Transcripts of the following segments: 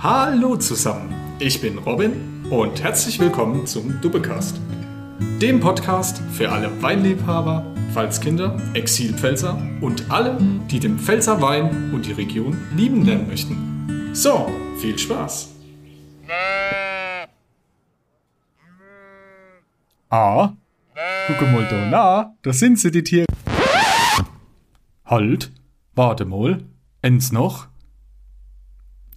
Hallo zusammen, ich bin Robin und herzlich willkommen zum Dubbecast, dem Podcast für alle Weinliebhaber, Pfalzkinder, Exilpfälzer und alle, die den Pfälzer Wein und die Region lieben lernen möchten. So, viel Spaß! Ah, guck mal da, na, da sind sie, die Tiere. Halt, warte mal, eins noch.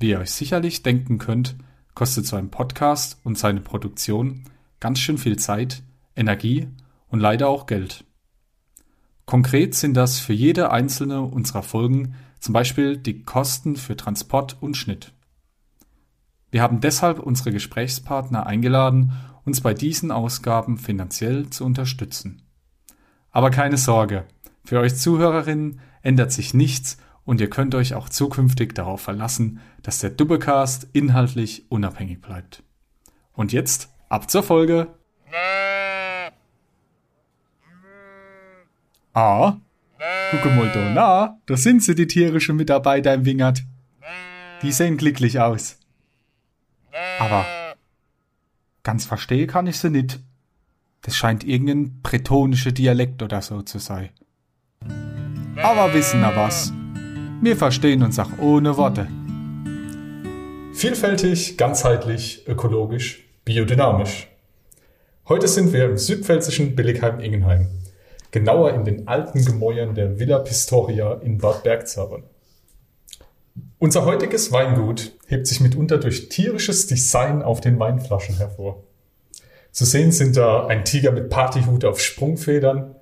Wie ihr euch sicherlich denken könnt, kostet so ein Podcast und seine Produktion ganz schön viel Zeit, Energie und leider auch Geld. Konkret sind das für jede einzelne unserer Folgen zum Beispiel die Kosten für Transport und Schnitt. Wir haben deshalb unsere Gesprächspartner eingeladen, uns bei diesen Ausgaben finanziell zu unterstützen. Aber keine Sorge, für euch Zuhörerinnen ändert sich nichts und ihr könnt euch auch zukünftig darauf verlassen, dass der Doublecast inhaltlich unabhängig bleibt. Und jetzt ab zur Folge. Ah, guck mal da, na, da sind sie, die tierischen Mitarbeiter im Wingert. Die sehen glücklich aus. Aber ganz verstehen kann ich sie nicht. Das scheint irgendein bretonischer Dialekt oder so zu sein. Aber wissen wir was? Wir verstehen uns auch ohne Worte. Vielfältig, ganzheitlich, ökologisch, biodynamisch. Heute sind wir im südpfälzischen Billigheim-Ingenheim, genauer in den alten Gemäuern der Villa Pistoria in Bad Bergzabern. Unser heutiges Weingut hebt sich mitunter durch tierisches Design auf den Weinflaschen hervor. Zu sehen sind da ein Tiger mit Partyhut auf Sprungfedern,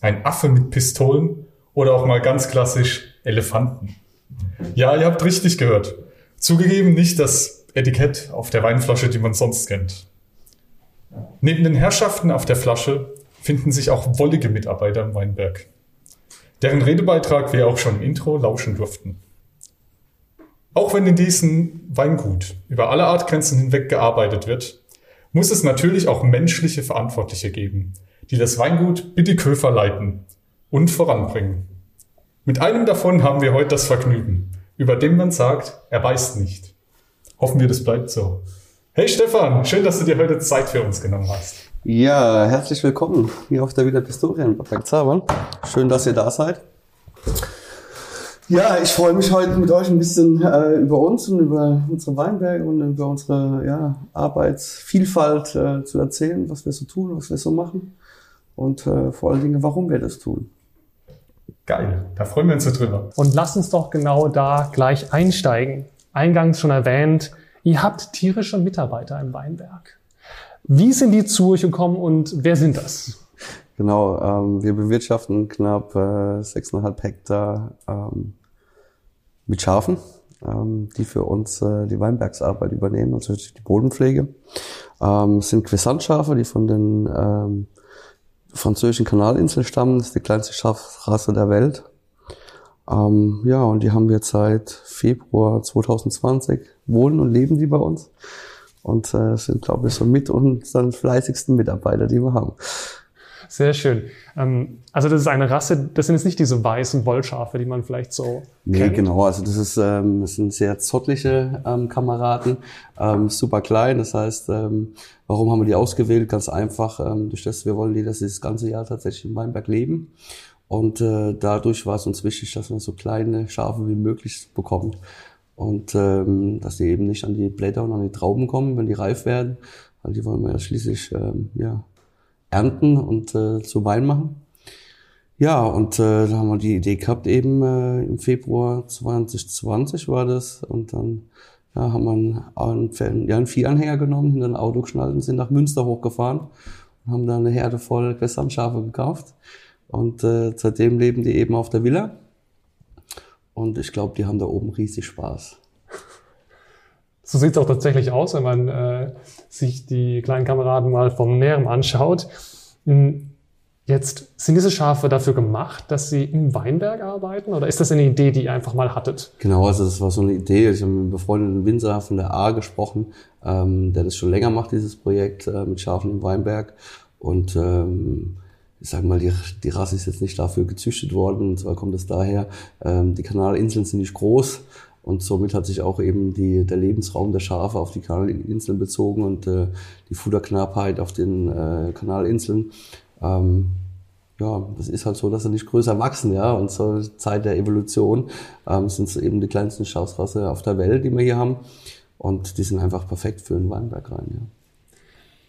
ein Affe mit Pistolen oder auch mal ganz klassisch Elefanten. Ja, ihr habt richtig gehört. Zugegeben nicht das Etikett auf der Weinflasche, die man sonst kennt. Neben den Herrschaften auf der Flasche finden sich auch wollige Mitarbeiter im Weinberg, deren Redebeitrag wir auch schon im Intro lauschen durften. Auch wenn in diesem Weingut über alle Artgrenzen hinweg gearbeitet wird, muss es natürlich auch menschliche Verantwortliche geben, die das Weingut bitte Köfer leiten und voranbringen. Mit einem davon haben wir heute das Vergnügen, über den man sagt, er beißt nicht. Hoffen wir, das bleibt so. Hey Stefan, schön, dass du dir heute Zeit für uns genommen hast. Ja, herzlich willkommen hier auf der Villa Pistoria in Zabern. Schön, dass ihr da seid. Ja, ich freue mich heute mit euch ein bisschen äh, über uns und über unsere Weinberge und über unsere ja, Arbeitsvielfalt äh, zu erzählen, was wir so tun, was wir so machen und äh, vor allen Dingen, warum wir das tun. Geil, da freuen wir uns so drüber. Und lasst uns doch genau da gleich einsteigen. Eingangs schon erwähnt, ihr habt tierische Mitarbeiter im Weinberg. Wie sind die zu euch gekommen und wer sind das? Genau, ähm, wir bewirtschaften knapp äh, 6,5 Hektar ähm, mit Schafen, ähm, die für uns äh, die Weinbergsarbeit übernehmen, also die Bodenpflege. Ähm, sind Quisantschafe, die von den ähm, französischen Kanalinseln stammen. Das ist die kleinste Schafrasse der Welt. Ähm, ja, und die haben wir seit Februar 2020 wohnen und leben die bei uns. Und äh, sind, glaube ich, so mit unseren fleißigsten Mitarbeiter, die wir haben. Sehr schön. Ähm, also das ist eine Rasse, das sind jetzt nicht diese weißen Wollschafe, die man vielleicht so Nee, kennt. genau. Also das ist ähm, das sind sehr zottliche ähm, Kameraden, ähm, super klein. Das heißt, ähm, warum haben wir die ausgewählt? Ganz einfach, ähm, durch das wir wollen die, dass sie das ganze Jahr tatsächlich in Weinberg leben. Und äh, dadurch war es uns wichtig, dass man so kleine Schafe wie möglich bekommt. Und ähm, dass die eben nicht an die Blätter und an die Trauben kommen, wenn die reif werden. Weil die wollen wir ja schließlich ähm, ja, ernten und äh, zu Wein machen. Ja, und äh, da haben wir die Idee gehabt, eben äh, im Februar 2020 war das. Und dann ja, haben wir einen, einen, ja, einen Vieranhänger genommen, hinter ein Auto geschnallt und sind nach Münster hochgefahren und haben da eine Herde voll Gesamtschafe gekauft. Und äh, seitdem leben die eben auf der Villa. Und ich glaube, die haben da oben riesig Spaß. So sieht es auch tatsächlich aus, wenn man äh, sich die kleinen Kameraden mal vom Näheren anschaut. Hm, Jetzt sind diese Schafe dafür gemacht, dass sie im Weinberg arbeiten oder ist das eine Idee, die ihr einfach mal hattet? Genau, also das war so eine Idee. Ich habe mit einem befreundeten Winzer von der A gesprochen, ähm, der das schon länger macht, dieses Projekt äh, mit Schafen im Weinberg. Und ähm, ich sage mal, die, die Rasse ist jetzt nicht dafür gezüchtet worden. Und zwar kommt es daher, ähm, die Kanalinseln sind nicht groß. Und somit hat sich auch eben die, der Lebensraum der Schafe auf die Kanalinseln bezogen und äh, die Futterknappheit auf den äh, Kanalinseln. Ähm, ja, das ist halt so, dass sie nicht größer wachsen, ja. Und zur Zeit der Evolution ähm, sind es eben die kleinsten Schausrasse auf der Welt, die wir hier haben. Und die sind einfach perfekt für einen Weinberg rein, ja.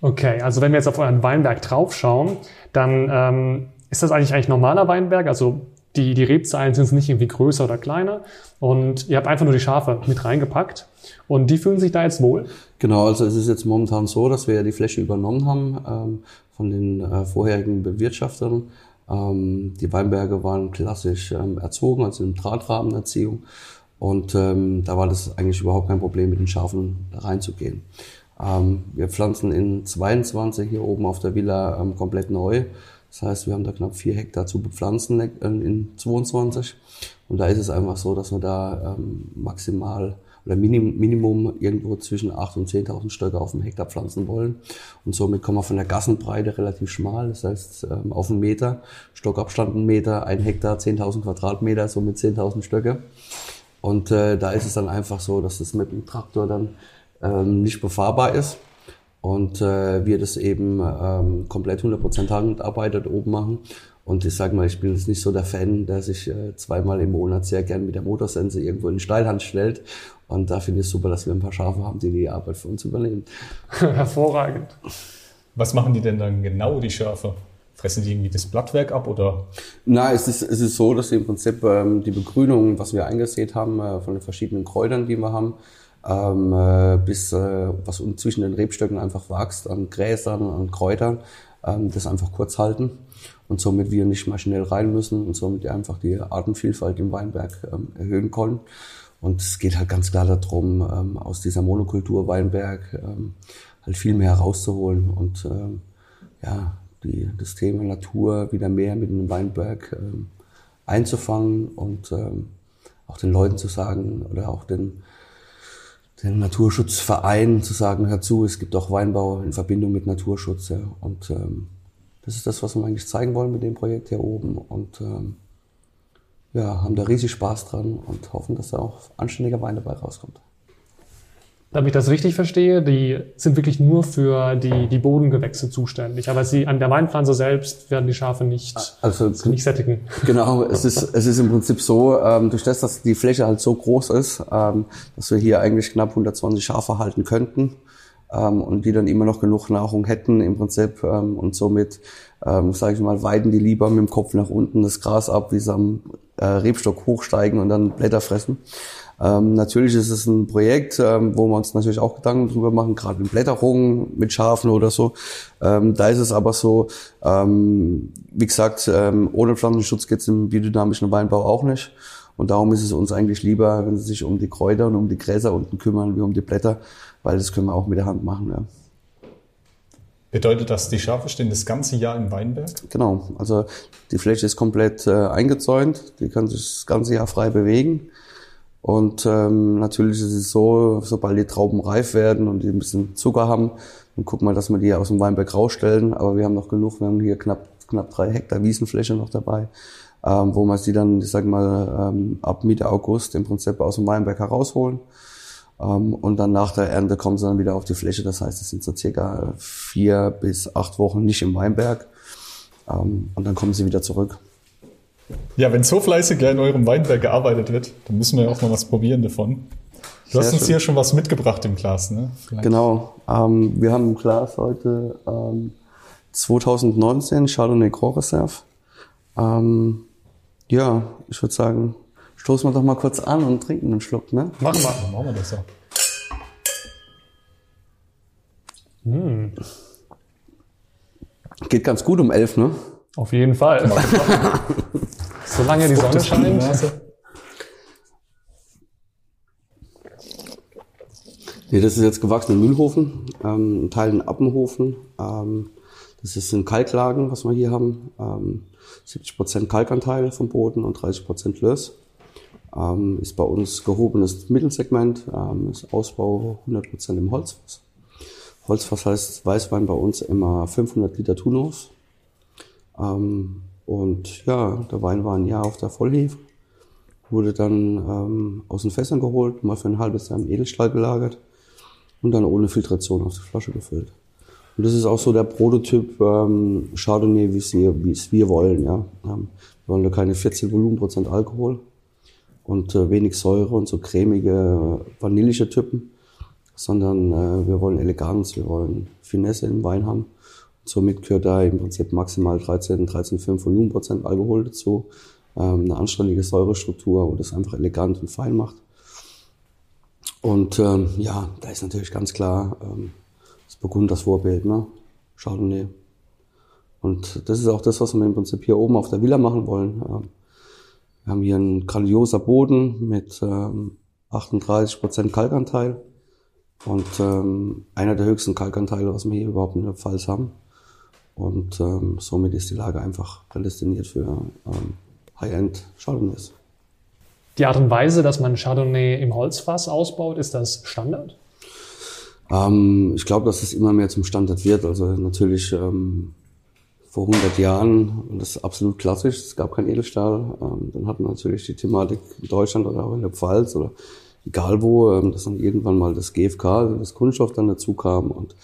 Okay, also wenn wir jetzt auf euren Weinberg draufschauen, dann ähm, ist das eigentlich eigentlich normaler Weinberg? Also die, die Rebzahlen sind nicht irgendwie größer oder kleiner und ihr habt einfach nur die Schafe mit reingepackt und die fühlen sich da jetzt wohl? Genau, also es ist jetzt momentan so, dass wir ja die Fläche übernommen haben ähm, von den äh, vorherigen Bewirtschaftern. Ähm, die Weinberge waren klassisch ähm, erzogen, also in Drahtrahmenerziehung und ähm, da war das eigentlich überhaupt kein Problem, mit den Schafen reinzugehen. Ähm, wir pflanzen in 22 hier oben auf der Villa ähm, komplett neu. Das heißt, wir haben da knapp vier Hektar zu bepflanzen in 22. Und da ist es einfach so, dass wir da ähm, maximal oder Minim, Minimum irgendwo zwischen 8.000 und 10.000 Stöcke auf dem Hektar pflanzen wollen. Und somit kommen wir von der Gassenbreite relativ schmal, das heißt ähm, auf einen Meter, Stockabstand einen Meter, ein Hektar 10.000 Quadratmeter, somit 10.000 Stöcke. Und äh, da ist es dann einfach so, dass es mit dem Traktor dann ähm, nicht befahrbar ist und äh, wir das eben ähm, komplett 100% Handarbeitet oben machen. Und ich sage mal, ich bin jetzt nicht so der Fan, der sich äh, zweimal im Monat sehr gern mit der Motorsense irgendwo in den Steilhand stellt. Und da finde ich es super, dass wir ein paar Schafe haben, die die Arbeit für uns übernehmen. Hervorragend. Was machen die denn dann genau, die Schafe? Fressen die irgendwie das Blattwerk ab oder? Nein, es ist, es ist so, dass im Prinzip ähm, die Begrünung, was wir eingesät haben, äh, von den verschiedenen Kräutern, die wir haben, ähm, äh, bis äh, was zwischen den Rebstöcken einfach wächst, an Gräsern, an Kräutern, ähm, das einfach kurz halten und somit wir nicht mal schnell rein müssen und somit einfach die Artenvielfalt im Weinberg ähm, erhöhen können. Und es geht halt ganz klar darum, ähm, aus dieser Monokultur Weinberg ähm, halt viel mehr herauszuholen und ähm, ja, die, das Thema Natur wieder mehr mit einem Weinberg ähm, einzufangen und ähm, auch den Leuten zu sagen oder auch den den Naturschutzverein zu sagen, hör zu, es gibt auch Weinbau in Verbindung mit Naturschutz. Ja. Und ähm, das ist das, was wir eigentlich zeigen wollen mit dem Projekt hier oben. Und ähm, ja, haben da riesig Spaß dran und hoffen, dass da auch anständiger Wein dabei rauskommt. Damit ich das richtig verstehe, die sind wirklich nur für die, die Bodengewächse zuständig. Aber sie an der Weinpflanze selbst werden die Schafe nicht, also, nicht sättigen. Genau, es ist, es ist im Prinzip so, ähm, durch das, dass die Fläche halt so groß ist, ähm, dass wir hier eigentlich knapp 120 Schafe halten könnten ähm, und die dann immer noch genug Nahrung hätten im Prinzip ähm, und somit, ähm, sage ich mal, weiden die lieber mit dem Kopf nach unten das Gras ab, wie sie am äh, Rebstock hochsteigen und dann Blätter fressen. Ähm, natürlich ist es ein Projekt, ähm, wo wir uns natürlich auch Gedanken drüber machen, gerade in Blätterungen mit Schafen oder so. Ähm, da ist es aber so, ähm, wie gesagt, ähm, ohne Pflanzenschutz geht es im biodynamischen Weinbau auch nicht. Und darum ist es uns eigentlich lieber, wenn sie sich um die Kräuter und um die Gräser unten kümmern, wie um die Blätter, weil das können wir auch mit der Hand machen. Ja. Bedeutet das, die Schafe stehen das ganze Jahr im Weinberg? Genau, also die Fläche ist komplett äh, eingezäunt, die können sich das ganze Jahr frei bewegen. Und ähm, natürlich ist es so, sobald die Trauben reif werden und die ein bisschen Zucker haben, dann gucken wir, dass wir die aus dem Weinberg rausstellen. Aber wir haben noch genug, wir haben hier knapp, knapp drei Hektar Wiesenfläche noch dabei, ähm, wo wir sie dann, ich sag mal, ähm, ab Mitte August im Prinzip aus dem Weinberg herausholen. Ähm, und dann nach der Ernte kommen sie dann wieder auf die Fläche. Das heißt, es sind so circa vier bis acht Wochen nicht im Weinberg. Ähm, und dann kommen sie wieder zurück. Ja, wenn so fleißig in eurem Weinberg gearbeitet wird, dann müssen wir auch mal was probieren davon. Du Sehr hast uns schön. hier schon was mitgebracht im Glas, ne? Vielleicht. Genau. Ähm, wir haben im Glas heute ähm, 2019 Chardonnay Grand Reserve. Ähm, ja, ich würde sagen, stoßen wir doch mal kurz an und trinken einen Schluck, ne? Machen wir. Dann machen wir das so. Mm. Geht ganz gut um elf, ne? Auf jeden Fall. Solange die Sonne scheint. Nee, das ist jetzt gewachsener Mühlhofen, ähm, ein Teil ein Appenhofen. Ähm, das ist ein Kalklagen, was wir hier haben. Ähm, 70% Kalkanteil vom Boden und 30% Löss. Ähm, ist bei uns gehobenes Mittelsegment, ähm, ist Ausbau 100% im Holzfass. Holzfass heißt Weißwein bei uns immer 500 Liter Tunus. Ähm, und ja, der Wein war ein Jahr auf der Vollhefe. wurde dann ähm, aus den Fässern geholt, mal für ein halbes Jahr im Edelstahl gelagert und dann ohne Filtration auf die Flasche gefüllt. Und das ist auch so der Prototyp ähm, Chardonnay, wie es wir, wollen. Ja. Ähm, wir wollen da keine 14 Volumenprozent Alkohol und äh, wenig Säure und so cremige, vanillische Typen, sondern äh, wir wollen Eleganz, wir wollen Finesse im Wein haben. Somit gehört da im Prinzip maximal 13, 13,5 Volumenprozent Alkohol dazu, ähm, eine anständige Säurestruktur, wo das einfach elegant und fein macht. Und ähm, ja, da ist natürlich ganz klar ähm, das Burgund das Vorbild, ne? Chardonnay. Und das ist auch das, was wir im Prinzip hier oben auf der Villa machen wollen. Ähm, wir haben hier einen grandioser Boden mit ähm, 38% Kalkanteil und ähm, einer der höchsten Kalkanteile, was wir hier überhaupt in der Pfalz haben. Und ähm, somit ist die Lage einfach prädestiniert für ähm, High-End Chardonnays. Die Art und Weise, dass man Chardonnay im Holzfass ausbaut, ist das Standard? Ähm, ich glaube, dass es immer mehr zum Standard wird. Also natürlich ähm, vor 100 Jahren, das ist absolut klassisch, es gab kein Edelstahl. Ähm, dann hatten wir natürlich die Thematik in Deutschland oder auch in der Pfalz oder egal wo, ähm, dass dann irgendwann mal das GFK, also das Kunststoff dann dazu kam und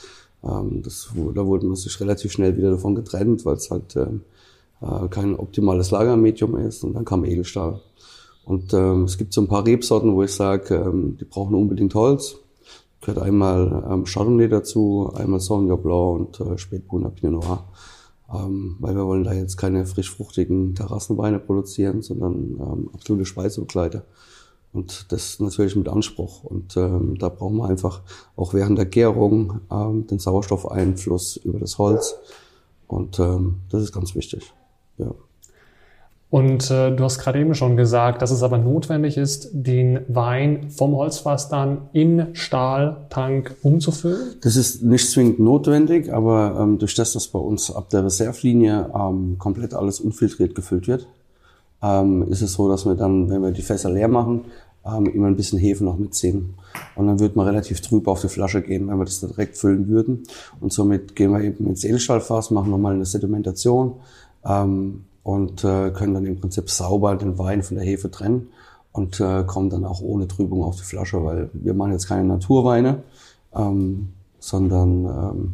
ähm, das, da wurde man sich relativ schnell wieder davon getrennt, weil es halt ähm, äh, kein optimales Lagermedium ist und dann kam Edelstahl. Und ähm, es gibt so ein paar Rebsorten, wo ich sage, ähm, die brauchen unbedingt Holz. Gehört einmal ähm, Chardonnay dazu, einmal Sauvignon Blanc und äh, Spätburgunder Pinot Noir. Ähm, weil wir wollen da jetzt keine frischfruchtigen Terrassenweine produzieren, sondern ähm, absolute Speisebegleiter. Und das natürlich mit Anspruch. Und ähm, da brauchen wir einfach auch während der Gärung ähm, den Sauerstoffeinfluss über das Holz. Und ähm, das ist ganz wichtig. Ja. Und äh, du hast gerade eben schon gesagt, dass es aber notwendig ist, den Wein vom Holzfass dann in Stahltank umzufüllen? Das ist nicht zwingend notwendig, aber ähm, durch das, dass bei uns ab der Reservlinie ähm, komplett alles unfiltriert gefüllt wird, ähm, ist es so, dass wir dann, wenn wir die Fässer leer machen, ähm, immer ein bisschen Hefe noch mitziehen. Und dann wird man relativ trüb auf die Flasche gehen, wenn wir das direkt füllen würden. Und somit gehen wir eben ins Edelstahlfass, machen nochmal eine Sedimentation, ähm, und äh, können dann im Prinzip sauber den Wein von der Hefe trennen und äh, kommen dann auch ohne Trübung auf die Flasche, weil wir machen jetzt keine Naturweine, ähm, sondern ähm,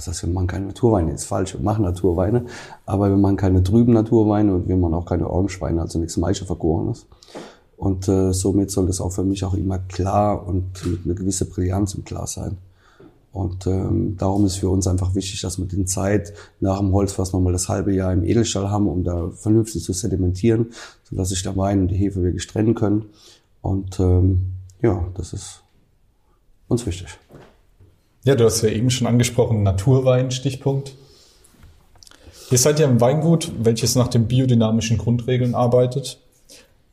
was heißt, wir machen keine Naturweine, ist falsch, wir machen Naturweine, aber wir machen keine trüben Naturweine und wir machen auch keine Orangeweine, also nichts Maische vergorenes. Und äh, somit soll das auch für mich auch immer klar und mit einer gewissen Brillanz im Glas sein. Und ähm, darum ist für uns einfach wichtig, dass wir den Zeit nach dem Holzfass nochmal das halbe Jahr im Edelstahl haben, um da vernünftig zu sedimentieren, sodass sich der Wein und die Hefe wirklich trennen können. Und ähm, ja, das ist uns wichtig. Ja, du hast ja eben schon angesprochen, Naturwein, Stichpunkt. Ihr seid ja im Weingut, welches nach den biodynamischen Grundregeln arbeitet.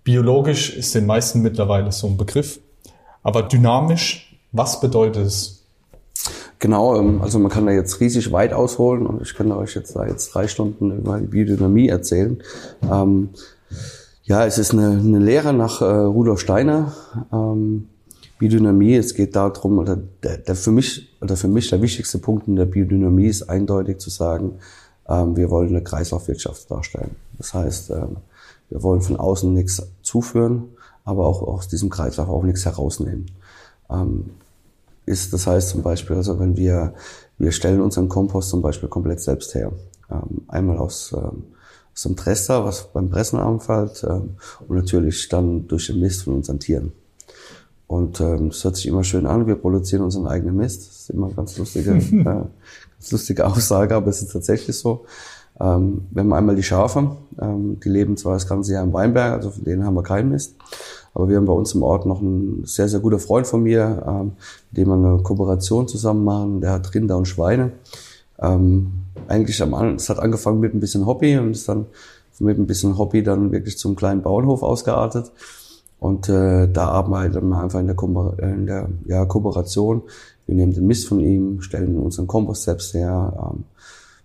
Biologisch ist den meisten mittlerweile so ein Begriff. Aber dynamisch, was bedeutet es? Genau, ähm, also man kann da jetzt riesig weit ausholen und ich kann euch jetzt da jetzt drei Stunden über die Biodynamie erzählen. Ähm, ja, es ist eine, eine Lehre nach äh, Rudolf Steiner. Ähm, Biodynamie, es geht darum, oder der, der für mich oder für mich der wichtigste Punkt in der Biodynamie ist eindeutig zu sagen, ähm, wir wollen eine Kreislaufwirtschaft darstellen. Das heißt, ähm, wir wollen von außen nichts zuführen, aber auch aus diesem Kreislauf auch nichts herausnehmen. Ähm, ist, das heißt zum Beispiel, also wenn wir, wir stellen unseren Kompost zum Beispiel komplett selbst her. Ähm, einmal aus, ähm, aus dem Trester, was beim Pressen anfällt, ähm, und natürlich dann durch den Mist von unseren Tieren. Und ähm, das hört sich immer schön an, wir produzieren unseren eigenen Mist. Das ist immer eine ganz lustige, äh, ganz lustige Aussage, aber es ist tatsächlich so. Ähm, wir haben einmal die Schafe, ähm, die leben zwar das ganze Jahr im Weinberg, also von denen haben wir keinen Mist. Aber wir haben bei uns im Ort noch einen sehr, sehr guter Freund von mir, ähm, mit dem wir eine Kooperation zusammen machen. Der hat Rinder und Schweine. Ähm, eigentlich am Anfang, es hat angefangen mit ein bisschen Hobby und ist dann mit ein bisschen Hobby dann wirklich zum kleinen Bauernhof ausgeartet. Und äh, da arbeiten wir einfach in der, Ko in der ja, Kooperation. Wir nehmen den Mist von ihm, stellen unseren Kompost selbst her, ähm,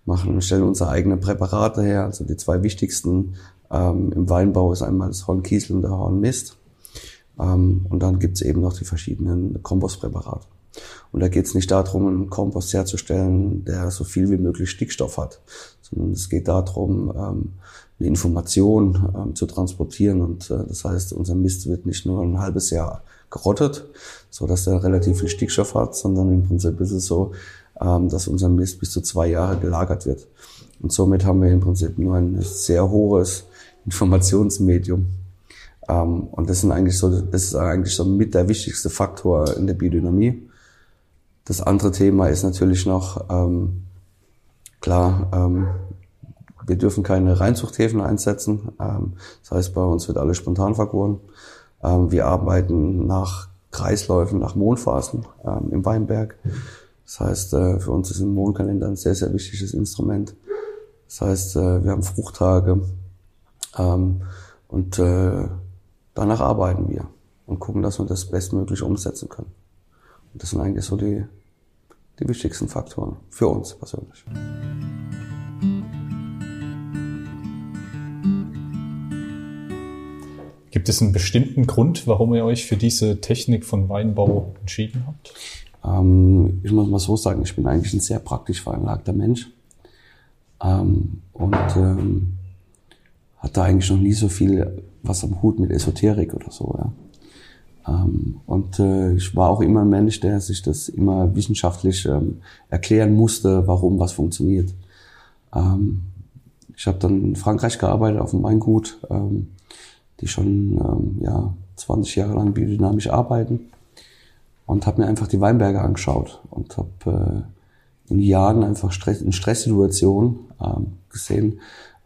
machen, stellen unsere eigenen Präparate her. Also die zwei wichtigsten ähm, im Weinbau ist einmal das Hornkiesel und der Hornmist. Ähm, und dann gibt's eben noch die verschiedenen Kompostpräparate. Und da geht's nicht darum, einen Kompost herzustellen, der so viel wie möglich Stickstoff hat, sondern es geht darum, ähm, eine Information ähm, zu transportieren. Und äh, das heißt, unser Mist wird nicht nur ein halbes Jahr gerottet, so dass er relativ viel Stickstoff hat, sondern im Prinzip ist es so, ähm, dass unser Mist bis zu zwei Jahre gelagert wird. Und somit haben wir im Prinzip nur ein sehr hohes Informationsmedium. Ähm, und das sind eigentlich so, das ist eigentlich so mit der wichtigste Faktor in der Biodynamie. Das andere Thema ist natürlich noch, ähm, klar, ähm, wir dürfen keine Reinzuchthäfen einsetzen. Ähm, das heißt, bei uns wird alles spontan vergoren. Ähm, wir arbeiten nach Kreisläufen, nach Mondphasen ähm, im Weinberg. Das heißt, äh, für uns ist ein Mondkalender ein sehr, sehr wichtiges Instrument. Das heißt, äh, wir haben Fruchttage und äh, danach arbeiten wir und gucken, dass wir das bestmöglich umsetzen können. Und das sind eigentlich so die, die wichtigsten Faktoren für uns persönlich. Gibt es einen bestimmten Grund, warum ihr euch für diese Technik von Weinbau entschieden habt? Ähm, ich muss mal so sagen, ich bin eigentlich ein sehr praktisch veranlagter Mensch ähm, und ähm, hatte eigentlich noch nie so viel was am Hut mit Esoterik oder so. Ja. Ähm, und äh, ich war auch immer ein Mensch, der sich das immer wissenschaftlich ähm, erklären musste, warum was funktioniert. Ähm, ich habe dann in Frankreich gearbeitet auf dem Weingut. Ähm, die schon ähm, ja, 20 Jahre lang biodynamisch arbeiten und habe mir einfach die Weinberge angeschaut und habe äh, in Jahren einfach Stress, in Stresssituationen ähm, gesehen,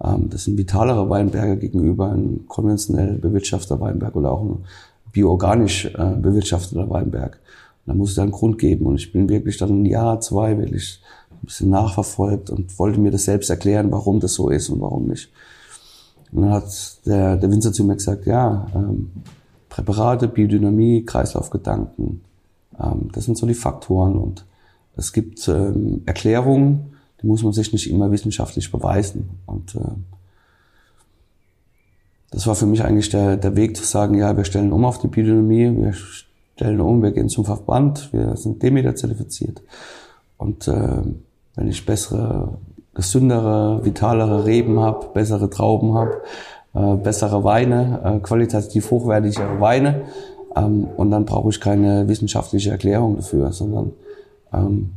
ähm, das sind vitalere Weinberge gegenüber ein konventionell bewirtschafteter Weinberg oder auch ein bioorganisch äh, bewirtschafteter Weinberg. Und da muss es einen Grund geben und ich bin wirklich dann ein Jahr, zwei wirklich ein bisschen nachverfolgt und wollte mir das selbst erklären, warum das so ist und warum nicht. Und dann hat der, der Winzer zu mir gesagt, ja, ähm, Präparate, Biodynamie, Kreislaufgedanken, ähm, das sind so die Faktoren. Und es gibt ähm, Erklärungen, die muss man sich nicht immer wissenschaftlich beweisen. Und äh, das war für mich eigentlich der, der Weg zu sagen, ja, wir stellen um auf die Biodynamie, wir stellen um, wir gehen zum Verband, wir sind Demeter zertifiziert. Und äh, wenn ich bessere gesündere, vitalere Reben habe, bessere Trauben habe, äh, bessere Weine, äh, qualitativ hochwertigere Weine. Ähm, und dann brauche ich keine wissenschaftliche Erklärung dafür, sondern ähm,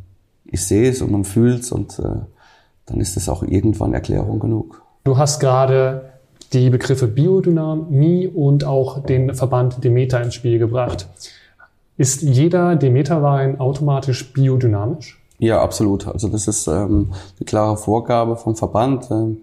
ich sehe es und man fühlt es und äh, dann ist es auch irgendwann Erklärung genug. Du hast gerade die Begriffe Biodynamie und auch den Verband Demeter ins Spiel gebracht. Ist jeder Demeterwein automatisch biodynamisch? Ja, absolut. Also das ist ähm, eine klare Vorgabe vom Verband. Ähm,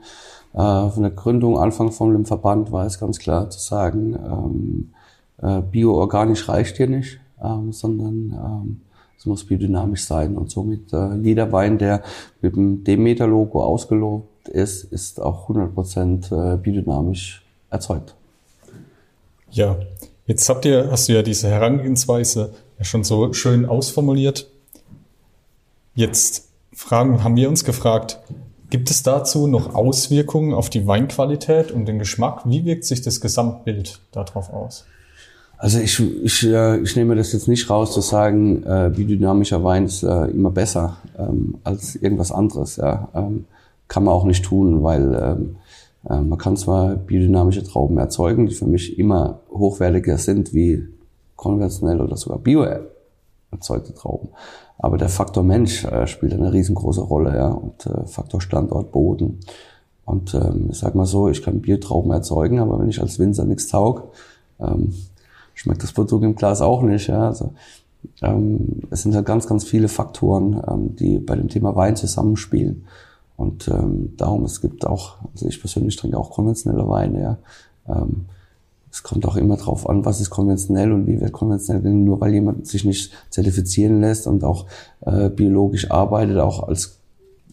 äh, von der Gründung, Anfang von dem Verband war es ganz klar zu sagen, ähm, äh, bioorganisch reicht hier nicht, ähm, sondern ähm, es muss biodynamisch sein. Und somit äh, jeder Wein, der mit dem Demeter-Logo ausgelobt ist, ist auch 100% äh, biodynamisch erzeugt. Ja, jetzt habt ihr, hast du ja diese Herangehensweise ja schon so schön ausformuliert. Jetzt fragen, haben wir uns gefragt, gibt es dazu noch Auswirkungen auf die Weinqualität und den Geschmack? Wie wirkt sich das Gesamtbild darauf aus? Also ich, ich, äh, ich nehme das jetzt nicht raus zu sagen, äh, biodynamischer Wein ist äh, immer besser ähm, als irgendwas anderes. Ja. Ähm, kann man auch nicht tun, weil ähm, äh, man kann zwar biodynamische Trauben erzeugen, die für mich immer hochwertiger sind wie konventionell oder sogar bio erzeugte Trauben. Aber der Faktor Mensch äh, spielt eine riesengroße Rolle, ja, und äh, Faktor Standort, Boden. Und ähm, ich sag mal so, ich kann Biertrauben erzeugen, aber wenn ich als Winzer nichts taug, ähm, schmeckt das Produkt im Glas auch nicht. Ja. Also, ähm, es sind halt ganz, ganz viele Faktoren, ähm, die bei dem Thema Wein zusammenspielen. Und ähm, darum, es gibt auch, also ich persönlich trinke auch konventionelle Weine, ja. Ähm, es kommt auch immer drauf an, was ist konventionell und wie wird konventionell. Nur weil jemand sich nicht zertifizieren lässt und auch äh, biologisch arbeitet, auch als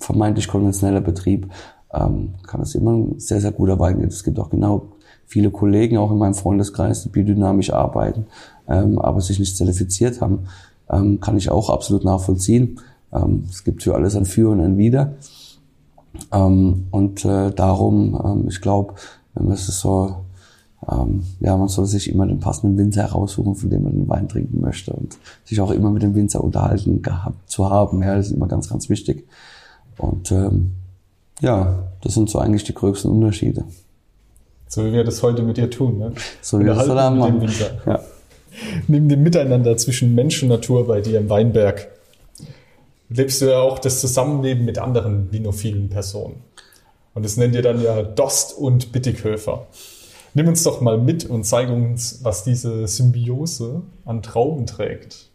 vermeintlich konventioneller Betrieb, ähm, kann es immer ein sehr, sehr guter Wein geben. Es gibt auch genau viele Kollegen, auch in meinem Freundeskreis, die biodynamisch arbeiten, ähm, aber sich nicht zertifiziert haben. Ähm, kann ich auch absolut nachvollziehen. Ähm, es gibt für alles ein Für und ein Wider. Ähm, und äh, darum, ähm, ich glaube, wenn man es so ähm, ja, man soll sich immer den passenden Winzer heraussuchen, von dem man den Wein trinken möchte und sich auch immer mit dem Winzer unterhalten gehabt zu haben. Ja, das ist immer ganz, ganz wichtig. Und ähm, Ja, das sind so eigentlich die größten Unterschiede. So wie wir das heute mit dir tun. Ne? So wie wir das heute mit dem. Ja. Neben dem Miteinander zwischen Mensch und Natur bei dir im Weinberg lebst du ja auch das Zusammenleben mit anderen vinophilen Personen. Und das nennt ihr dann ja Dost und Bittighöfer. Nimm uns doch mal mit und zeig uns, was diese Symbiose an Trauben trägt.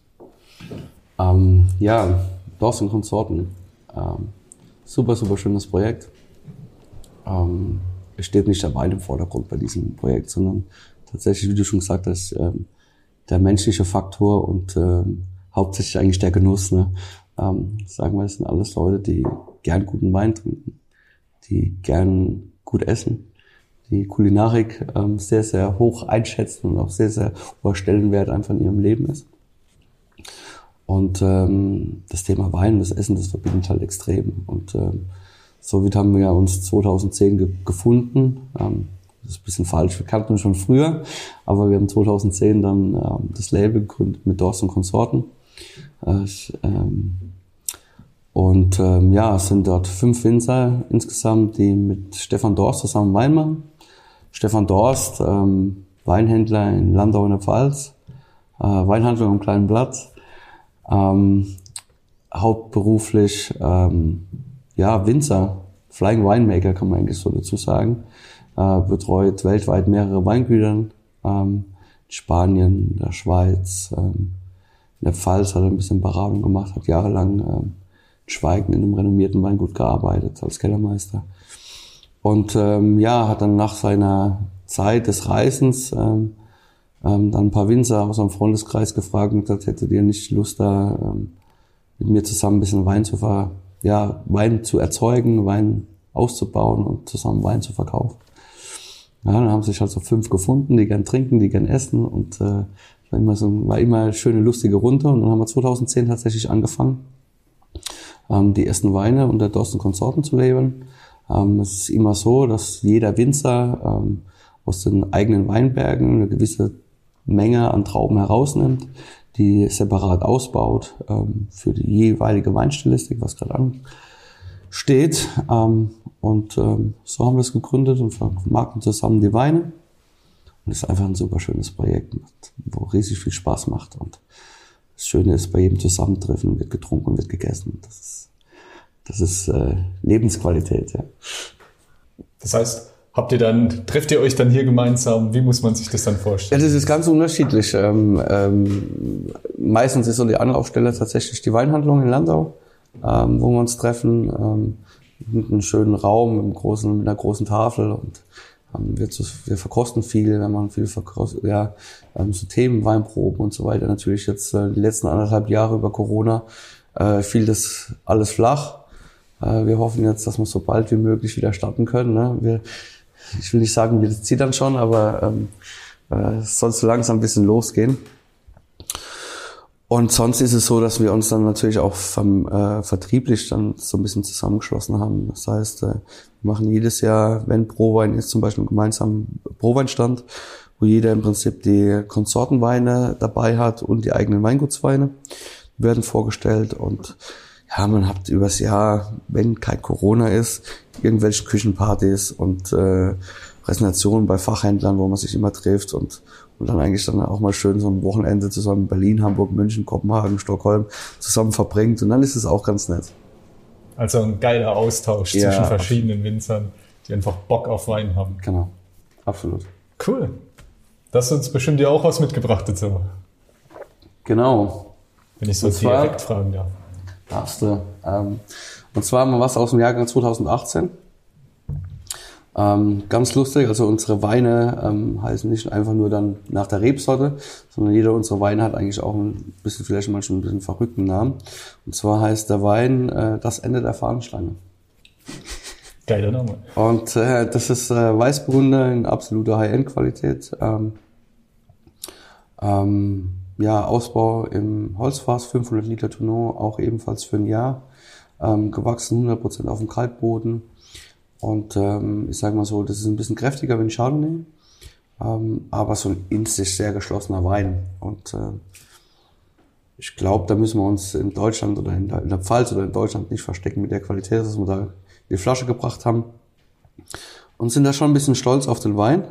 Ähm, ja, und Konsorten. Ähm, super, super schönes Projekt. Ähm, es steht nicht der Wein im Vordergrund bei diesem Projekt, sondern tatsächlich, wie du schon gesagt hast, ähm, der menschliche Faktor und ähm, hauptsächlich eigentlich der Genuss. Ne? Ähm, sagen wir, das sind alles Leute, die gern guten Wein trinken, die gern gut essen, die Kulinarik ähm, sehr, sehr hoch einschätzen und auch sehr, sehr hoher Stellenwert einfach in ihrem Leben ist. Und ähm, das Thema Wein, das Essen, das verbindet halt extrem. Und ähm, somit haben wir uns 2010 ge gefunden. Ähm, das ist ein bisschen falsch, wir kannten schon früher, aber wir haben 2010 dann ähm, das Label gegründet mit Dorst und Konsorten. Äh, ich, ähm, und ähm, ja, es sind dort fünf Winzer insgesamt, die mit Stefan Dorst zusammen Wein machen. Stefan Dorst, ähm, Weinhändler in Landau in der Pfalz, äh, Weinhandler am kleinen Platz, ähm, hauptberuflich ähm, ja Winzer, Flying Winemaker kann man eigentlich so dazu sagen, äh, betreut weltweit mehrere Weingütern, ähm, in Spanien, der Schweiz, ähm, in der Pfalz hat er ein bisschen Beratung gemacht, hat jahrelang ähm, in Schweigen in einem renommierten Weingut gearbeitet als Kellermeister. Und ähm, ja, hat dann nach seiner Zeit des Reisens ähm, ähm, dann ein paar Winzer aus seinem Freundeskreis gefragt und gesagt, hättet ihr nicht Lust, da ähm, mit mir zusammen ein bisschen Wein zu ver ja, Wein zu erzeugen, Wein auszubauen und zusammen Wein zu verkaufen. Ja, dann haben sich halt so fünf gefunden, die gern trinken, die gern essen und äh, war immer so, war immer eine schöne, lustige Runde und dann haben wir 2010 tatsächlich angefangen, ähm, die ersten Weine unter Dorsten Konsorten zu labeln. Ähm, es ist immer so, dass jeder Winzer ähm, aus den eigenen Weinbergen eine gewisse Menge an Trauben herausnimmt, die separat ausbaut ähm, für die jeweilige Weinstilistik, was gerade ansteht. Ähm, und ähm, so haben wir es gegründet und vermarkten zusammen die Weine. Und es ist einfach ein super schönes Projekt, wo riesig viel Spaß macht. Und das Schöne ist, bei jedem Zusammentreffen wird getrunken und wird gegessen. Das ist, das ist äh, Lebensqualität, ja. Das heißt, habt ihr dann, trefft ihr euch dann hier gemeinsam? Wie muss man sich das dann Ja, vorstellen? das ist ganz unterschiedlich. Ähm, ähm, meistens ist so die Anlaufstelle tatsächlich die Weinhandlung in Landau, ähm, wo wir uns treffen, ähm, mit einem schönen Raum, mit, einem großen, mit einer großen Tafel und ähm, wir, zu, wir verkosten viel, wir machen viel verkost, ja, ähm, so Themen, Weinproben und so weiter. Natürlich jetzt äh, die letzten anderthalb Jahre über Corona äh, fiel das alles flach. Äh, wir hoffen jetzt, dass wir so bald wie möglich wieder starten können. Ne? Wir, ich will nicht sagen, wir zittern schon, aber ähm, äh, es soll so langsam ein bisschen losgehen. Und sonst ist es so, dass wir uns dann natürlich auch vom, äh, vertrieblich dann so ein bisschen zusammengeschlossen haben. Das heißt, äh, wir machen jedes Jahr, wenn Prowein ist, zum Beispiel einen gemeinsamen Proweinstand, wo jeder im Prinzip die Konsortenweine dabei hat und die eigenen Weingutsweine werden vorgestellt und ja, man hat übers Jahr, wenn kein Corona ist, irgendwelche Küchenpartys und äh, Präsentationen bei Fachhändlern, wo man sich immer trifft und, und dann eigentlich dann auch mal schön so ein Wochenende zusammen in Berlin, Hamburg, München, Kopenhagen, Stockholm zusammen verbringt und dann ist es auch ganz nett. Also ein geiler Austausch Ja. zwischen verschiedenen Winzern, die einfach Bock auf Wein haben. Genau, absolut. Cool. Das hast uns bestimmt ja auch was mitgebracht dazu, Genau, wenn ich so direkt fragen darf. Darfst du. Ähm, und zwar haben wir was aus dem Jahrgang 2018. Ähm, ganz lustig, also unsere Weine ähm, heißen nicht einfach nur dann nach der Rebsorte, sondern jeder unserer Weine hat eigentlich auch ein bisschen, vielleicht manchmal ein bisschen verrückten Namen. Und zwar heißt der Wein äh, das Ende der Fahnenschlange. Geiler Name. Und äh, das ist äh, Weißburgunder in absoluter High-End-Qualität. Ähm, ähm, ja, Ausbau im Holzfass, 500 Liter Tonneau, auch ebenfalls für ein Jahr. Ähm, gewachsen 100% auf dem Kaltboden. Und ähm, ich sage mal so, das ist ein bisschen kräftiger wie ein Chardonnay, ähm, aber so ein in sich sehr geschlossener Wein. Und äh, ich glaube, da müssen wir uns in Deutschland oder in der, in der Pfalz oder in Deutschland nicht verstecken mit der Qualität, dass wir da die Flasche gebracht haben. Und sind da schon ein bisschen stolz auf den Wein.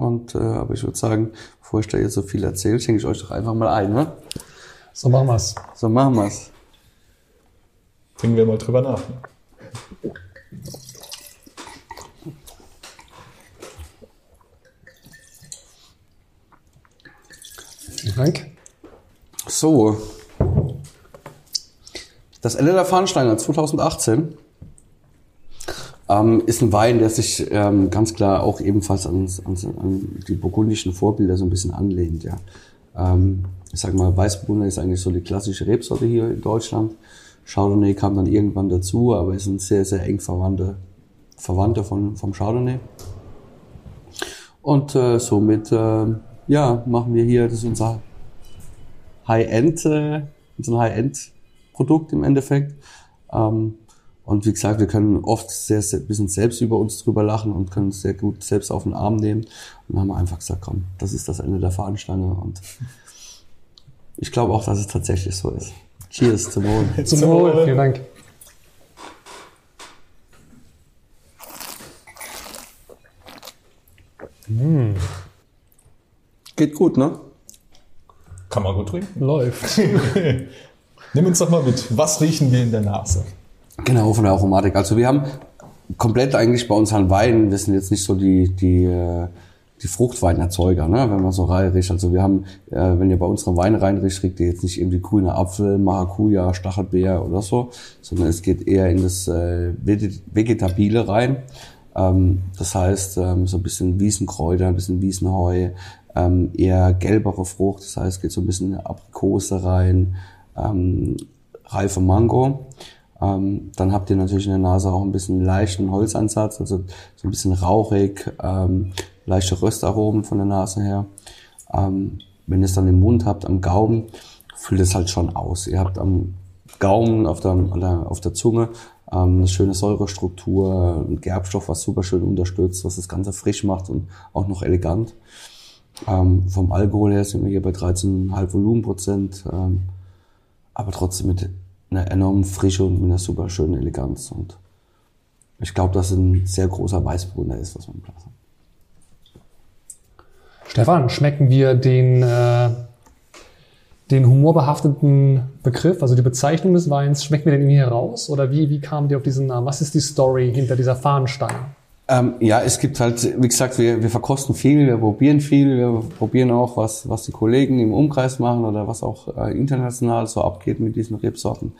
Und äh, aber ich würde sagen, bevor ich da jetzt so viel erzähle, schenke ich euch doch einfach mal ein. Ne? So machen wir's. So machen wir's. Denken wir mal drüber nach. Ne? Vielen Dank. So. Das Ende der Fahnenstange 2018 ähm, ist ein Wein, der sich ähm, ganz klar auch ebenfalls an, an, an, die burgundischen Vorbilder so ein bisschen anlehnt. Ja. Ähm, ich sag mal, Weißburgunder ist eigentlich so die klassische Rebsorte hier in Deutschland. Chardonnay kam dann irgendwann dazu, aber es sind sehr, sehr eng verwandte Verwandte von, vom Chardonnay. Und äh, somit äh, ja, machen wir hier, das ist unser High-End, äh, unser High-End-Produkt im Endeffekt. Ähm, und wie gesagt, wir können oft sehr, sehr bisschen selbst über uns drüber lachen und können sehr gut selbst auf den Arm nehmen. Und dann haben wir einfach gesagt, komm, das ist das Ende der Fahnenstange. Und ich glaube auch, dass es tatsächlich so ist. Cheers zum Wohl. Zum Wohl, vielen Dank. Mmh. Geht gut, ne? Kann man gut trinken. Läuft. Nimm uns doch mal mit. Was riechen wir in der Nase? Genau, von der Aromatik. Also wir haben komplett eigentlich bei unseren Weinen, wir sind jetzt nicht so die, die, äh, die Fruchtweinerzeuger, ne? wenn man so reinriecht. Also wir haben, äh, wenn ihr bei unseren Wein reinriecht, kriegt ihr jetzt nicht irgendwie grüne Apfel, Maracuja, Stachelbeer oder so, sondern es geht eher in das äh, Vegetabile rein. Ähm, das heißt, ähm, so ein bisschen Wiesenkräuter, ein bisschen Wiesenheu, ähm, eher gelbere Frucht, das heißt, es geht so ein bisschen Aprikose rein, ähm, reife Mango. Ähm, dann habt ihr natürlich in der Nase auch ein bisschen leichten Holzansatz, also so ein bisschen rauchig, ähm, leichte Röstaromen von der Nase her. Ähm, wenn ihr es dann im Mund habt, am Gaumen, füllt es halt schon aus. Ihr habt am Gaumen, auf der, auf der Zunge ähm, eine schöne Säurestruktur, ein Gerbstoff, was super schön unterstützt, was das Ganze frisch macht und auch noch elegant. Ähm, vom Alkohol her sind wir hier bei 13,5 Volumenprozent, ähm, aber trotzdem mit einer enormen Frische und mit einer super schönen Eleganz. Und ich glaube, dass ein sehr großer Weißbrunner ist, was man im Glas hat. Stefan, schmecken wir den, äh, den humorbehafteten Begriff, also die Bezeichnung des Weins, schmecken wir den irgendwie heraus? Oder wie, wie kam dir auf diesen Namen? Was ist die Story hinter dieser Fahnenstange? Ähm, ja, es gibt halt, wie gesagt, wir, wir verkosten viel, wir probieren viel, wir probieren auch, was, was die Kollegen im Umkreis machen oder was auch äh, international so abgeht mit diesen Rebsorten.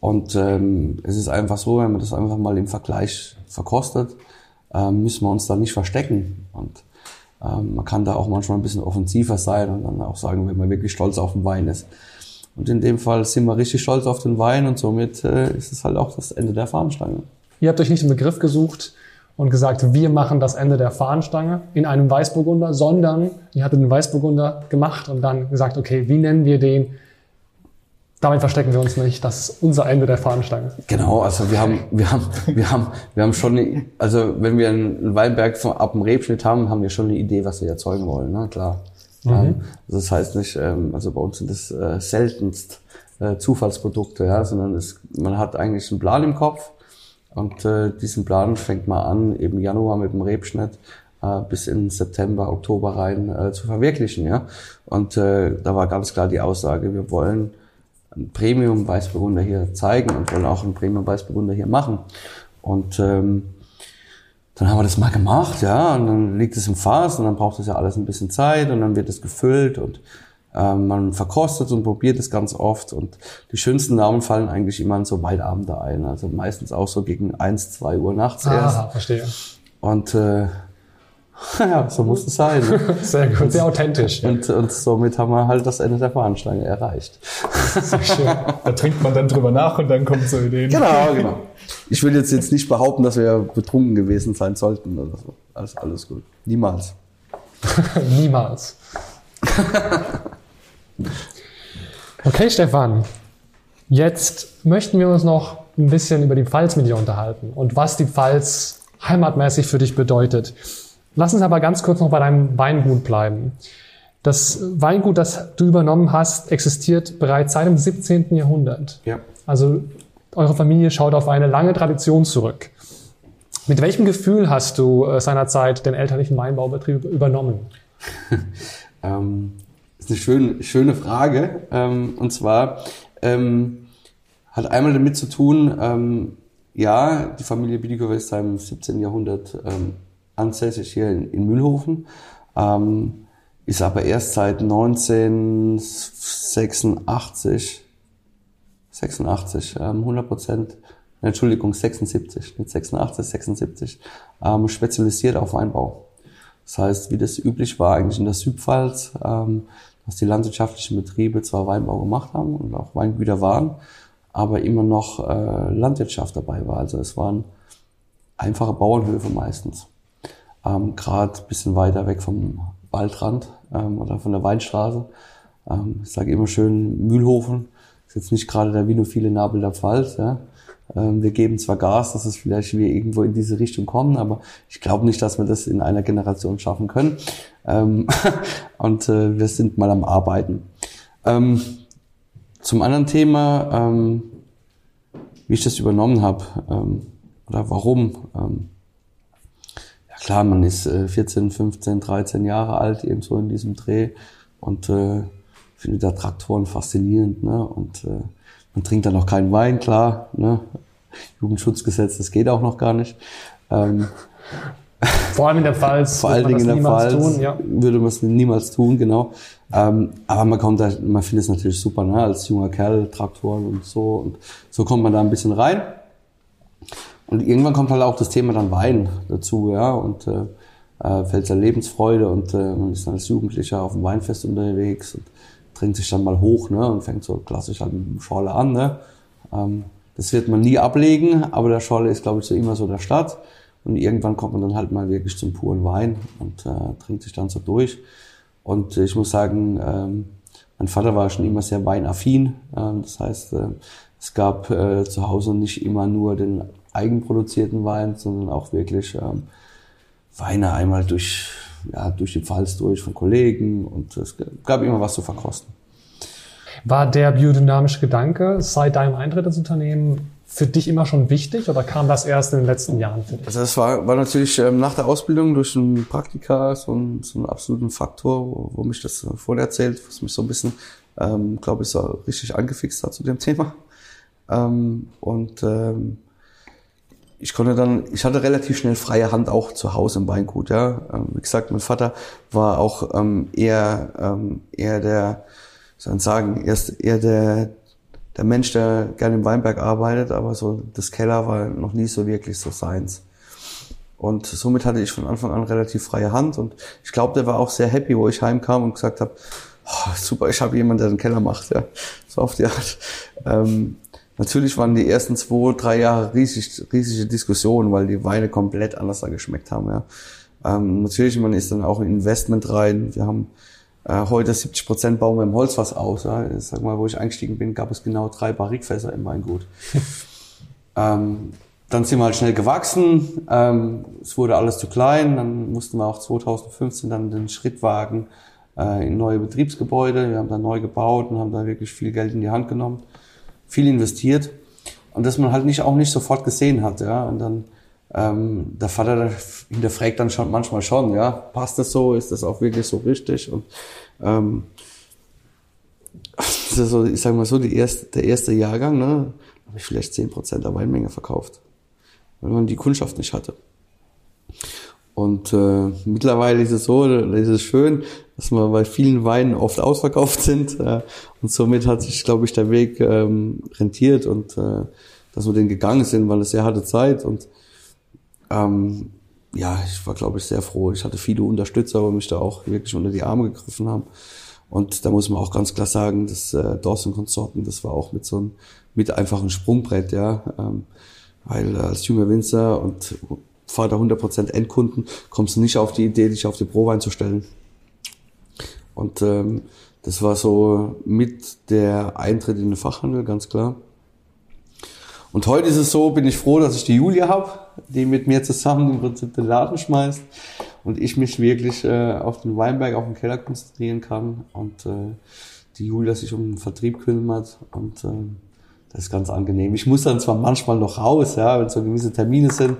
Und ähm, es ist einfach so, wenn man das einfach mal im Vergleich verkostet, ähm, müssen wir uns da nicht verstecken. Und ähm, man kann da auch manchmal ein bisschen offensiver sein und dann auch sagen, wenn man wirklich stolz auf den Wein ist. Und in dem Fall sind wir richtig stolz auf den Wein und somit äh, ist es halt auch das Ende der Fahnenstange. Ihr habt euch nicht einen Begriff gesucht, und gesagt, wir machen das Ende der Fahnenstange in einem Weißburgunder, sondern ihr hattet einen Weißburgunder gemacht und dann gesagt, okay, wie nennen wir den? Damit verstecken wir uns nicht. Das ist unser Ende der Fahnenstange. Genau, also wir haben, wir haben, wir haben, wir haben schon, also wenn wir einen Weinberg von, ab dem Rebschnitt haben, haben wir schon eine Idee, was wir erzeugen wollen, ne? klar. Mhm. Ähm, das heißt nicht, ähm, also bei uns sind das äh, seltenst äh, Zufallsprodukte, ja, sondern es, man hat eigentlich einen Plan im Kopf und äh, diesen Plan fängt man an, eben Januar mit dem Rebschnitt äh, bis in September, Oktober rein äh, zu verwirklichen. Ja? Und äh, da war ganz klar die Aussage, wir wollen ein Premium Weißburgunder hier zeigen und wollen auch ein Premium Weißburgunder hier machen. Und ähm, dann haben wir das mal gemacht, ja, und dann liegt es im Fass und dann braucht es ja alles ein bisschen Zeit und dann wird es gefüllt und ähm, man verkostet und probiert es ganz oft und die schönsten Namen fallen eigentlich immer an so Waldabende ein. Also meistens auch so gegen eins, zwei Uhr nachts ah, erst. verstehe. Und äh, ja, so muss es sein. Ne? Sehr gut, sehr authentisch. Und, und somit haben wir halt das Ende der Fahnenstange erreicht. Sehr schön. Da trinkt man dann drüber nach und dann kommt so Ideen. Genau, genau. Ich will jetzt, jetzt nicht behaupten, dass wir betrunken gewesen sein sollten oder so. Alles, alles gut. Niemals. Niemals. Okay, Stefan. Jetzt möchten wir uns noch ein bisschen über die Pfalz mit dir unterhalten und was die Pfalz heimatmäßig für dich bedeutet. Lass uns aber ganz kurz noch bei deinem Weingut bleiben. Das Weingut, das du übernommen hast, existiert bereits seit dem 17. Jahrhundert. Ja. Also eure Familie schaut auf eine lange Tradition zurück. Mit welchem Gefühl hast du äh, seinerzeit den elterlichen Weinbaubetrieb übernommen? ähm, ist eine schöne, schöne Frage. Ähm, und zwar ähm, hat einmal damit zu tun, ähm, ja, die Familie Biedighofer ist im 17. Jahrhundert ähm, ansässig hier in, in Mühlhofen, ähm, ist aber erst seit 1986, 86, ähm, 100 Prozent, Entschuldigung, 76, nicht 86, 76, ähm, spezialisiert auf Weinbau. Das heißt, wie das üblich war eigentlich in der Südpfalz, ähm, dass die landwirtschaftlichen Betriebe zwar Weinbau gemacht haben und auch Weingüter waren, aber immer noch äh, Landwirtschaft dabei war. Also es waren einfache Bauernhöfe meistens. Ähm, Gerade bisschen weiter weg vom Waldrand ähm, oder von der Weinstraße. Ähm, ich sage immer schön Mühlhofen. Ist jetzt nicht gerade der vinophile Nabel der Pfalz. Ja. Ähm, wir geben zwar Gas, dass es vielleicht wir irgendwo in diese Richtung kommen, aber ich glaube nicht, dass wir das in einer Generation schaffen können. Ähm, und äh, wir sind mal am Arbeiten. Ähm, zum anderen Thema, wie ich das übernommen habe oder warum. Ja klar, man ist äh, 14, 15, 13 Jahre alt, eben so in diesem Dreh und äh, findet da Traktoren faszinierend. Ne? Und äh, man trinkt dann noch keinen Wein, klar. Ne? Jugendschutzgesetz, das geht auch noch gar nicht. Ähm, vor allem in der Pfalz. Vor allen Dingen in der Pfalz tun, ja. würde man es niemals tun, genau. Ähm, aber man kommt da, man findet es natürlich super, ne? als junger Kerl, Traktoren und so. Und so kommt man da ein bisschen rein. Und irgendwann kommt halt auch das Thema dann Wein dazu, ja. Und äh, äh, Pfälzer Lebensfreude und äh, man ist dann als Jugendlicher auf dem Weinfest unterwegs und trinkt sich dann mal hoch, ne? Und fängt so klassisch halt mit dem Schorle an, ne? Ähm, das wird man nie ablegen, aber der Schorle ist, glaube ich, so immer so der Start. Und irgendwann kommt man dann halt mal wirklich zum puren Wein und äh, trinkt sich dann so durch. Und ich muss sagen, ähm, mein Vater war schon immer sehr weinaffin. Ähm, das heißt, äh, es gab äh, zu Hause nicht immer nur den eigenproduzierten Wein, sondern auch wirklich ähm, Weine einmal durch, ja, durch die Pfalz durch von Kollegen und es gab immer was zu verkosten. War der biodynamische Gedanke seit deinem Eintritt ins Unternehmen für dich immer schon wichtig oder kam das erst in den letzten Jahren für dich? Also das war, war natürlich ähm, nach der Ausbildung durch ein Praktika so ein, so ein absoluter Faktor, wo, wo mich das vorher erzählt, was mich so ein bisschen, ähm, glaube ich, so richtig angefixt hat zu dem Thema. Ähm, und ähm, ich konnte dann, ich hatte relativ schnell freie Hand auch zu Hause im Weingut. Ja, ähm, wie gesagt, mein Vater war auch ähm, eher ähm, eher der, soll ich sagen, erst eher der der Mensch, der gerne im Weinberg arbeitet, aber so das Keller war noch nie so wirklich so seins. Und somit hatte ich von Anfang an relativ freie Hand und ich glaube, der war auch sehr happy, wo ich heimkam und gesagt habe, oh, super, ich habe jemanden, der den Keller macht, ja, so auf die Art. Ähm, natürlich waren die ersten zwei, drei Jahre riesig, riesige Diskussionen, weil die Weine komplett anders da geschmeckt haben, ja. Ähm, natürlich, man ist dann auch in Investment rein. Wir haben äh, heute 70 Prozent bauen wir im Holzfass aus. Ja. Sag mal, wo ich eingestiegen bin, gab es genau drei Barrikfässer im Weingut. ähm, dann sind wir halt schnell gewachsen. Ähm, es wurde alles zu klein. Dann mussten wir auch 2015 dann den Schritt wagen äh, in neue Betriebsgebäude. Wir haben dann neu gebaut und haben da wirklich viel Geld in die Hand genommen, viel investiert und das man halt nicht auch nicht sofort gesehen hat. Ja. Und dann ähm, der Vater der hinterfragt dann schon manchmal schon, ja, passt das so, ist das auch wirklich so richtig? Und ähm, das ist so, ich sage mal so, die erste, der erste Jahrgang, ne, habe ich vielleicht zehn Prozent der Weinmenge verkauft, weil man die Kundschaft nicht hatte. Und äh, mittlerweile ist es so, ist es schön, dass wir bei vielen Weinen oft ausverkauft sind. Äh, und somit hat sich, glaube ich, der Weg ähm, rentiert und äh, dass wir den gegangen sind, weil es sehr harte Zeit und ähm, ja, ich war, glaube ich, sehr froh. Ich hatte viele Unterstützer, die mich da auch wirklich unter die Arme gegriffen haben. Und da muss man auch ganz klar sagen, dass äh, Dawson Konsorten, das war auch mit so einem mit einfachen Sprungbrett, ja. Ähm, weil als junger Winzer und Vater 100% Endkunden kommst du nicht auf die Idee, dich auf die Prowein zu stellen. Und ähm, das war so mit der Eintritt in den Fachhandel, ganz klar. Und heute ist es so, bin ich froh, dass ich die Julia habe, die mit mir zusammen im Prinzip den Laden schmeißt und ich mich wirklich äh, auf den Weinberg, auf den Keller konzentrieren kann und äh, die Julia sich um den Vertrieb kümmert und äh, das ist ganz angenehm. Ich muss dann zwar manchmal noch raus, ja, wenn so gewisse Termine sind,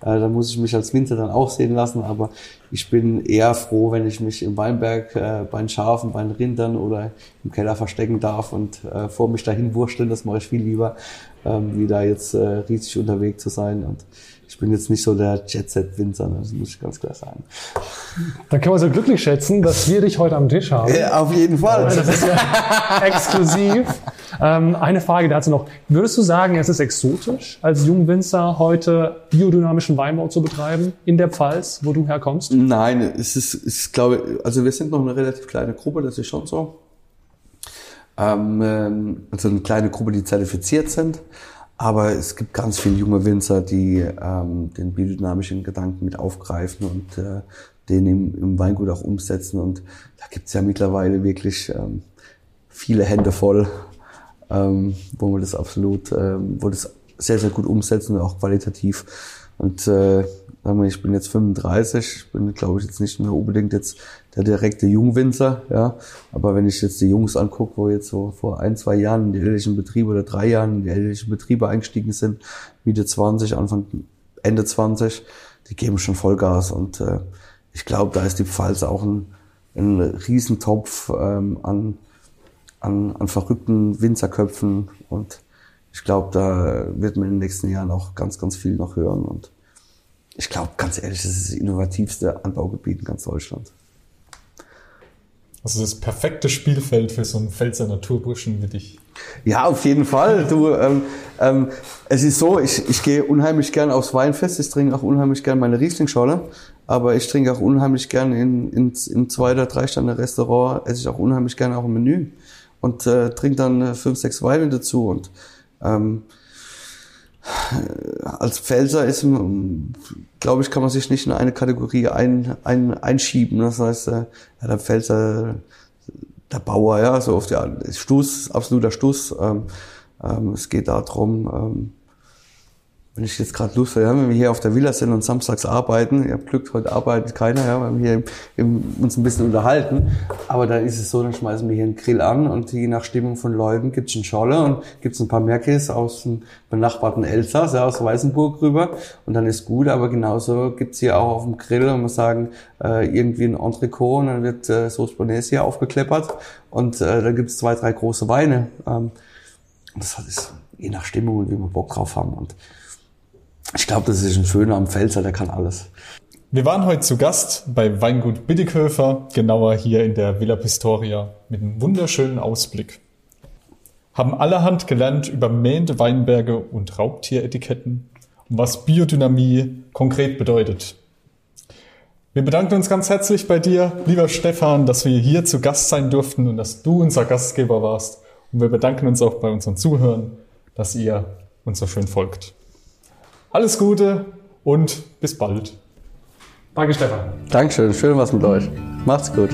äh, dann muss ich mich als Winzer dann auch sehen lassen, aber ich bin eher froh, wenn ich mich im Weinberg äh, bei den Schafen, bei den Rindern oder im Keller verstecken darf und äh, vor mich dahin wursteln, das mache ich viel lieber, ähm, wie da jetzt äh, riesig unterwegs zu sein und ich bin jetzt nicht so der Jet-Set-Winzer, ne, das muss ich ganz klar sagen. Dann können wir so glücklich schätzen, dass wir dich heute am Tisch haben. Ja, auf jeden Fall. Das ist ja exklusiv. Ähm, eine Frage dazu noch. Würdest du sagen, es ist exotisch, als Jungwinzer heute biodynamischen Weinbau zu betreiben in der Pfalz, wo du herkommst? Nein, es ist, ich glaube, also wir sind noch eine relativ kleine Gruppe, das ist schon so. Ähm, also eine kleine Gruppe, die zertifiziert sind. Aber es gibt ganz viele junge Winzer, die ähm, den biodynamischen Gedanken mit aufgreifen und äh, den im, im Weingut auch umsetzen. Und da gibt's ja mittlerweile wirklich ähm, viele Hände voll, ähm, wo man das absolut, ähm, wo das sehr, sehr gut umsetzen und auch qualitativ. Und äh, ich bin jetzt 35, ich bin, glaube ich, jetzt nicht mehr unbedingt jetzt der direkte Jungwinzer, ja. Aber wenn ich jetzt die Jungs angucke, wo jetzt so vor ein, zwei Jahren in die elterlichen Betriebe oder drei Jahren in die elterlichen Betriebe eingestiegen sind, Mitte 20, Anfang, Ende 20, die geben schon Vollgas. Und äh, ich glaube, da ist die Pfalz auch ein, ein Riesentopf ähm, an, an, an verrückten Winzerköpfen. Und ich glaube, da wird man in den nächsten Jahren auch ganz, ganz viel noch hören. Und ich glaube, ganz ehrlich, das ist das innovativste Anbaugebiet in ganz Deutschland. Also das perfekte Spielfeld für so einen Pfälzer Naturburschen wie dich. Ja, auf jeden Fall. Du, ähm, ähm, es ist so, ich, ich gehe unheimlich gern aufs Weinfest. Ich trinke auch unheimlich gern meine Rieslingscholle. Aber ich trinke auch unheimlich gern in, in, im zwei oder drei Sterne Restaurant. Esse ich auch unheimlich gern auch im Menü. Und äh, trinke dann äh, fünf, sechs Weine dazu. Und ähm, als Pfälzer ist, glaube ich, kann man sich nicht in eine Kategorie ein, ein, einschieben. Das heißt, äh, ja, der Pfälzer, der Bauer, ja, so auf der Stuss, absoluter Stuss. Ähm, ähm, es geht darum, ähm, wenn ich jetzt gerade Lust habe, ja, wenn wir hier auf der Villa sind und samstags arbeiten, ihr habt Glück, heute arbeitet keiner, ja, weil wir hier uns ein bisschen unterhalten, aber dann ist es so, dann schmeißen wir hier einen Grill an und je nach Stimmung von Leuten gibt's einen Scholle und gibt's ein paar Merkis aus dem benachbarten Elsass, ja, aus Weißenburg rüber und dann ist gut, aber genauso gibt's hier auch auf dem Grill, und wir sagen, äh, irgendwie ein Entrecot und dann wird äh, Sauce Bolognese hier aufgekleppert und äh, dann gibt's zwei, drei große Weine. Ähm, das ist je nach Stimmung und wie wir Bock drauf haben und ich glaube, das ist ein schöner am Pfälzer, der kann alles. Wir waren heute zu Gast bei Weingut Biddighöfer, genauer hier in der Villa Pistoria, mit einem wunderschönen Ausblick. Haben allerhand gelernt über mähende Weinberge und Raubtieretiketten und was Biodynamie konkret bedeutet. Wir bedanken uns ganz herzlich bei dir, lieber Stefan, dass wir hier zu Gast sein durften und dass du unser Gastgeber warst. Und wir bedanken uns auch bei unseren Zuhörern, dass ihr uns so schön folgt. Alles Gute und bis bald. Danke, Stefan. Dankeschön, schön was mit euch. Macht's gut.